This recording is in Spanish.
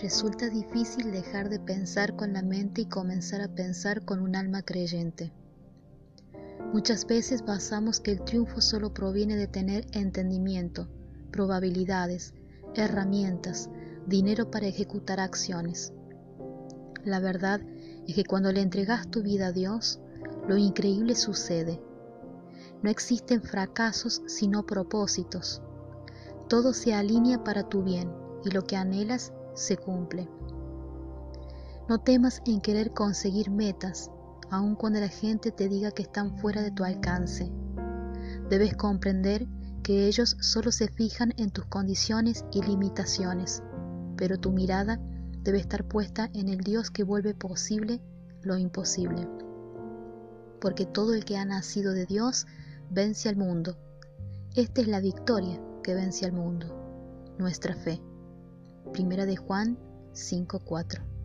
Resulta difícil dejar de pensar con la mente y comenzar a pensar con un alma creyente. Muchas veces basamos que el triunfo solo proviene de tener entendimiento, probabilidades, herramientas, dinero para ejecutar acciones. La verdad es que cuando le entregas tu vida a Dios, lo increíble sucede. No existen fracasos sino propósitos. Todo se alinea para tu bien y lo que anhelas se cumple. No temas en querer conseguir metas, aun cuando la gente te diga que están fuera de tu alcance. Debes comprender que ellos solo se fijan en tus condiciones y limitaciones, pero tu mirada debe estar puesta en el Dios que vuelve posible lo imposible. Porque todo el que ha nacido de Dios vence al mundo. Esta es la victoria que vence al mundo, nuestra fe. Primera de Juan 5:4